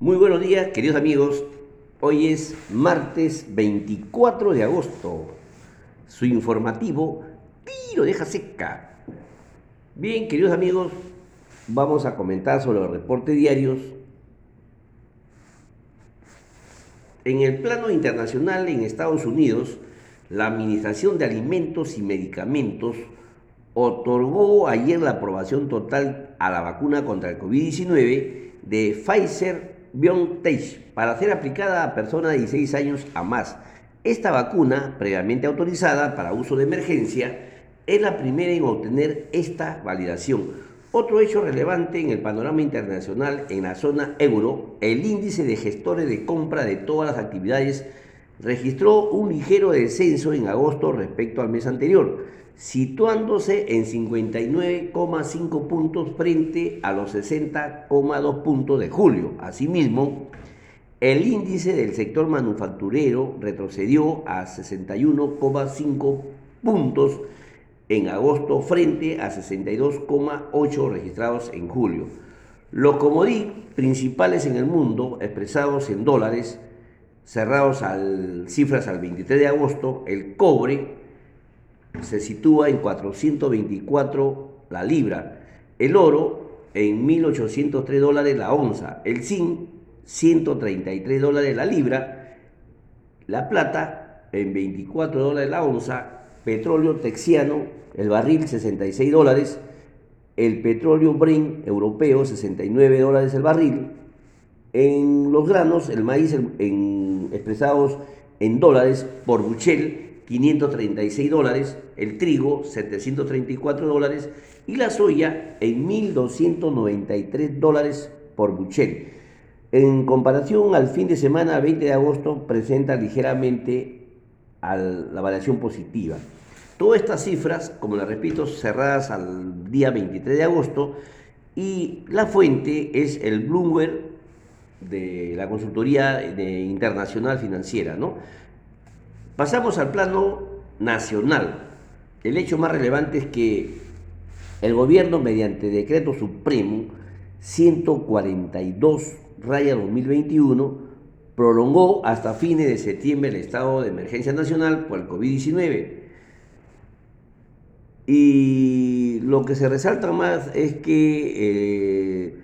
Muy buenos días, queridos amigos. Hoy es martes 24 de agosto. Su informativo Tiro deja seca. Bien, queridos amigos, vamos a comentar sobre los reportes diarios. En el plano internacional, en Estados Unidos, la Administración de Alimentos y Medicamentos otorgó ayer la aprobación total a la vacuna contra el COVID-19 de Pfizer BioNTech para ser aplicada a personas de 16 años a más. Esta vacuna, previamente autorizada para uso de emergencia, es la primera en obtener esta validación. Otro hecho relevante en el panorama internacional en la zona euro, el índice de gestores de compra de todas las actividades registró un ligero descenso en agosto respecto al mes anterior situándose en 59,5 puntos frente a los 60,2 puntos de julio. Asimismo, el índice del sector manufacturero retrocedió a 61,5 puntos en agosto frente a 62,8 registrados en julio. Los comodí principales en el mundo, expresados en dólares, cerrados a cifras al 23 de agosto, el cobre se sitúa en 424 la libra, el oro en 1803 dólares la onza, el zinc 133 dólares la libra, la plata en 24 dólares la onza, petróleo texiano, el barril 66 dólares, el petróleo Brent europeo 69 dólares el barril, en los granos el maíz en, expresados en dólares por Buchel 536 dólares, el trigo 734 dólares y la soya en 1.293 dólares por buchel. En comparación al fin de semana 20 de agosto presenta ligeramente la variación positiva. Todas estas cifras, como les repito, cerradas al día 23 de agosto y la fuente es el Bloomberg de la consultoría internacional financiera, ¿no? Pasamos al plano nacional. El hecho más relevante es que el gobierno, mediante decreto supremo 142 raya 2021, prolongó hasta fines de septiembre el estado de emergencia nacional por el COVID-19. Y lo que se resalta más es que eh,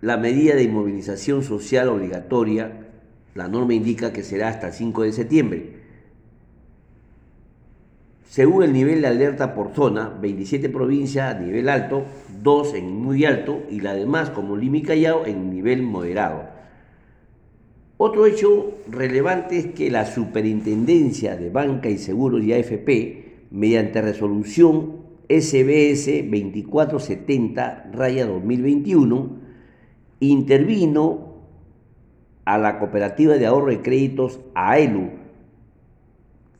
la medida de inmovilización social obligatoria la norma indica que será hasta el 5 de septiembre. Según el nivel de alerta por zona, 27 provincias a nivel alto, 2 en muy alto y la demás, como Lima y Callao, en nivel moderado. Otro hecho relevante es que la Superintendencia de Banca y Seguros y AFP, mediante resolución SBS 2470 2021, intervino a la cooperativa de ahorro y créditos AELU,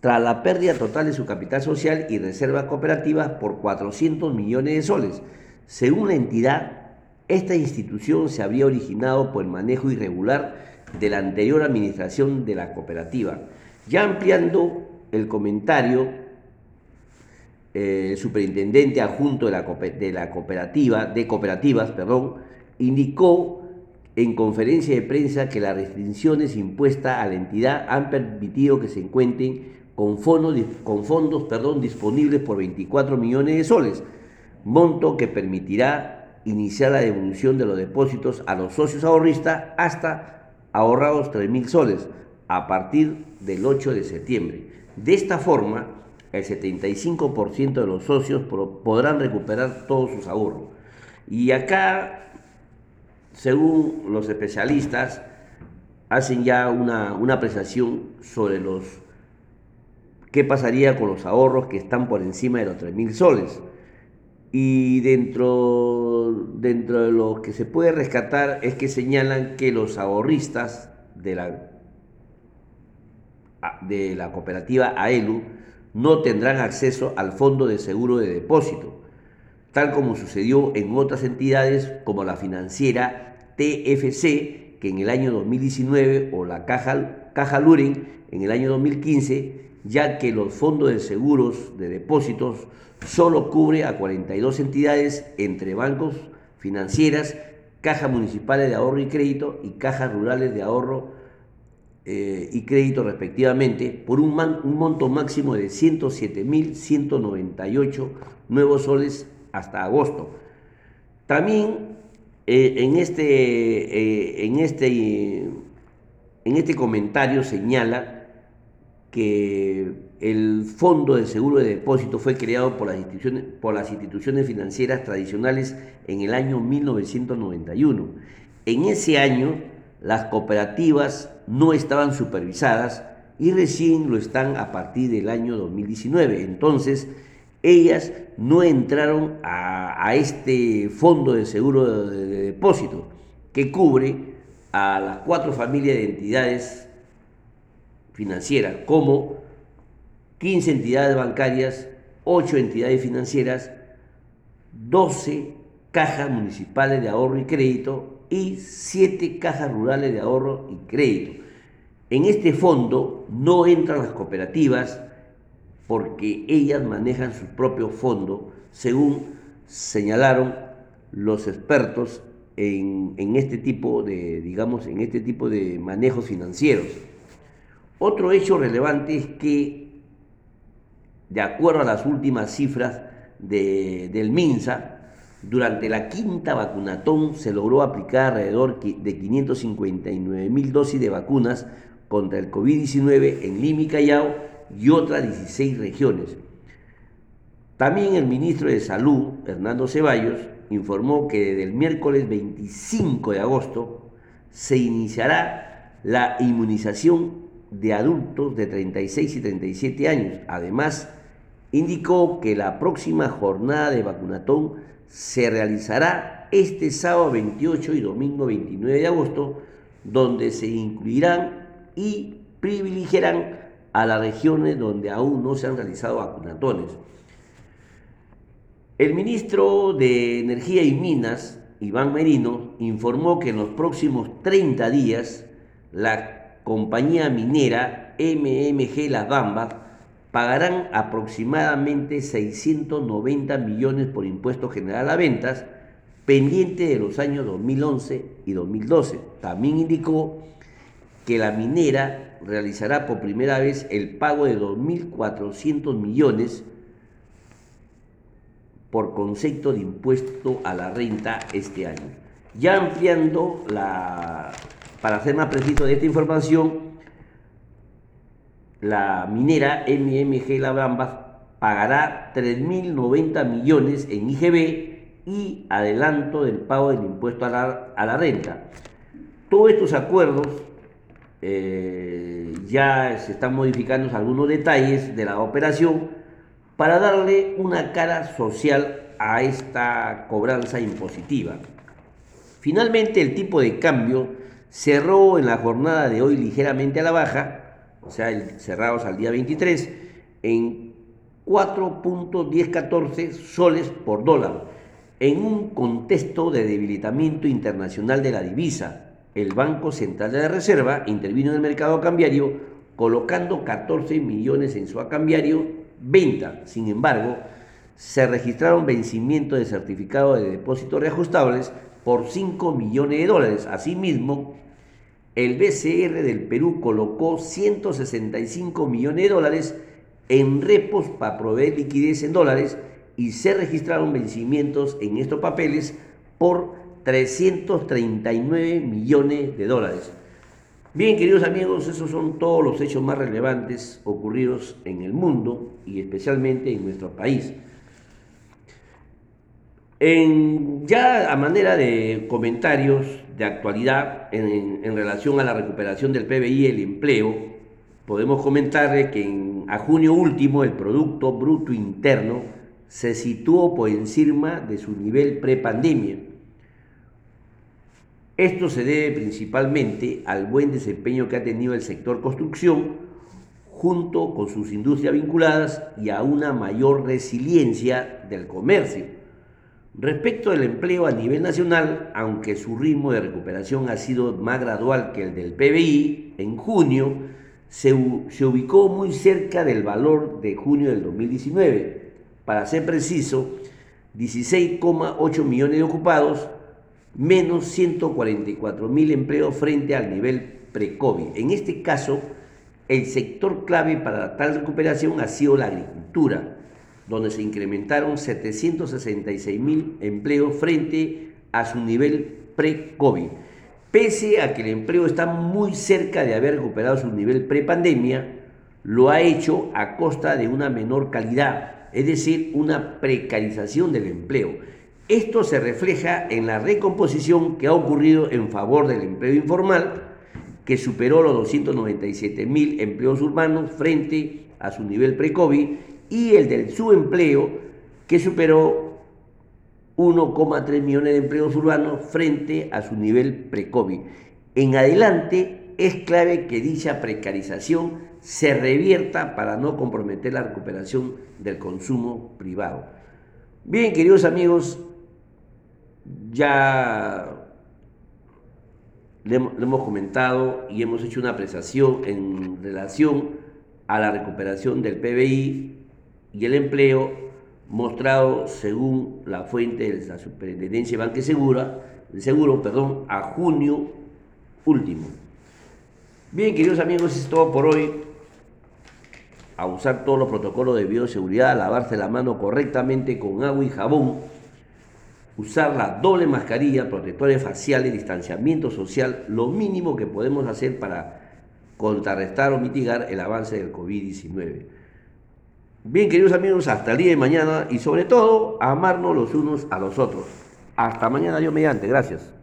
tras la pérdida total de su capital social y reservas cooperativas por 400 millones de soles. Según la entidad, esta institución se habría originado por el manejo irregular de la anterior administración de la cooperativa. Ya ampliando el comentario, eh, el superintendente adjunto de de la cooperativa, de cooperativas, perdón, indicó en conferencia de prensa que las restricciones impuestas a la entidad han permitido que se encuentren con fondos, con fondos perdón, disponibles por 24 millones de soles, monto que permitirá iniciar la devolución de los depósitos a los socios ahorristas hasta ahorrados 3 mil soles a partir del 8 de septiembre. De esta forma, el 75% de los socios podrán recuperar todos sus ahorros. Y acá según los especialistas, hacen ya una, apreciación sobre los qué pasaría con los ahorros que están por encima de los 3.000 soles. Y dentro, dentro de lo que se puede rescatar es que señalan que los ahorristas de la, de la cooperativa AELU no tendrán acceso al fondo de seguro de depósito, tal como sucedió en otras entidades como la financiera TFC, que en el año 2019, o la Caja, Caja Luren en el año 2015, ya que los fondos de seguros de depósitos solo cubre a 42 entidades entre bancos, financieras, cajas municipales de ahorro y crédito y cajas rurales de ahorro eh, y crédito respectivamente, por un, un monto máximo de 107.198 nuevos soles hasta agosto. También eh, en, este, eh, en, este, en este comentario señala que el Fondo de Seguro de Depósito fue creado por las, instituciones, por las instituciones financieras tradicionales en el año 1991. En ese año, las cooperativas no estaban supervisadas y recién lo están a partir del año 2019. Entonces, ellas no entraron a, este fondo de seguro de, depósito que cubre a las cuatro familias de entidades financieras, como 15 entidades bancarias, 8 entidades financieras, 12 cajas municipales de ahorro y crédito y 7 cajas rurales de ahorro y crédito. En este fondo no entran las cooperativas, porque ellas manejan su propio fondo, según señalaron los expertos en, este tipo de, digamos, en este tipo de manejos financieros. Otro hecho relevante es que, de acuerdo a las últimas cifras del MINSA, durante la quinta vacunatón se logró aplicar alrededor de 559 mil dosis de vacunas contra el COVID-19 en Lima y Callao y otras 16 regiones. También el ministro de Salud, Hernando Ceballos, informó que desde el miércoles 25 de agosto se iniciará la inmunización de adultos de 36 y 37 años. Además, indicó que la próxima jornada de vacunatón se realizará este sábado 28 y domingo 29 de agosto, donde se incluirán y privilegiarán a las regiones donde aún no se han realizado vacunatones. El ministro de Energía y Minas, Iván Merino, informó que en los próximos 30 días la compañía minera MMG Las Bambas pagarán aproximadamente 690 millones por impuesto general a ventas pendiente de los años 2011 y 2012. También indicó que la minera realizará por primera vez el pago de 2.400 millones por concepto de impuesto a la renta este año. Ya ampliando la, para ser más preciso de esta información, la minera MMG La Bamba pagará 3.090 millones en IGB y adelanto del pago del impuesto a la, a la renta. Todos estos acuerdos eh, ya se están modificando algunos detalles de la operación para darle una cara social a esta cobranza impositiva. Finalmente el tipo de cambio cerró en la jornada de hoy ligeramente a la baja, o sea, cerrados al día 23, en 4.1014 soles por dólar, en un contexto de debilitamiento internacional de la divisa, el Banco Central de la Reserva intervino en el mercado cambiario colocando 14 millones en su cambiario venta. Sin embargo, se registraron vencimientos de certificados de depósitos reajustables por 5 millones de dólares. Asimismo, el BCR del Perú colocó 165 millones de dólares en repos para proveer liquidez en dólares y se registraron vencimientos en estos papeles por 339 millones de dólares. Bien, queridos amigos, esos son todos los hechos más relevantes ocurridos en el mundo y especialmente en nuestro país. En, ya a manera de comentarios de actualidad en, relación a la recuperación del PBI y el empleo, podemos comentarle que en, a junio último el Producto Bruto Interno se situó por encima de su nivel prepandemia esto se debe principalmente al buen desempeño que ha tenido el sector construcción junto con sus industrias vinculadas y a una mayor resiliencia del comercio. Respecto al empleo a nivel nacional, aunque su ritmo de recuperación ha sido más gradual que el del PBI, en junio se, se ubicó muy cerca del valor de junio del 2019. Para ser preciso, 16,8 millones de ocupados menos 144 mil empleos frente al nivel pre-COVID. En este caso, el sector clave para tal recuperación ha sido la agricultura, donde se incrementaron 766 mil empleos frente a su nivel pre-COVID. Pese a que el empleo está muy cerca de haber recuperado su nivel pre-pandemia, lo ha hecho a costa de una menor calidad, es decir, una precarización del empleo. Esto se refleja en la recomposición que ha ocurrido en favor del empleo informal, que superó los 297 mil empleos urbanos frente a su nivel pre-COVID, y el del subempleo, que superó 1,3 millones de empleos urbanos frente a su nivel pre-COVID. En adelante es clave que dicha precarización se revierta para no comprometer la recuperación del consumo privado. Bien, queridos amigos, ya le, hemos comentado y hemos hecho una apreciación en relación a la recuperación del PBI y el empleo mostrado según la fuente de la Superintendencia de Banque Segura, Seguro, perdón, a junio último. Bien, queridos amigos, es todo por hoy. A usar todos los protocolos de bioseguridad, a lavarse la mano correctamente con agua y jabón usar la doble mascarilla, protectores faciales, distanciamiento social, lo mínimo que podemos hacer para contrarrestar o mitigar el avance del COVID-19. Bien, queridos amigos, hasta el día de mañana y sobre todo, amarnos los unos a los otros. Hasta mañana, yo mediante. Gracias.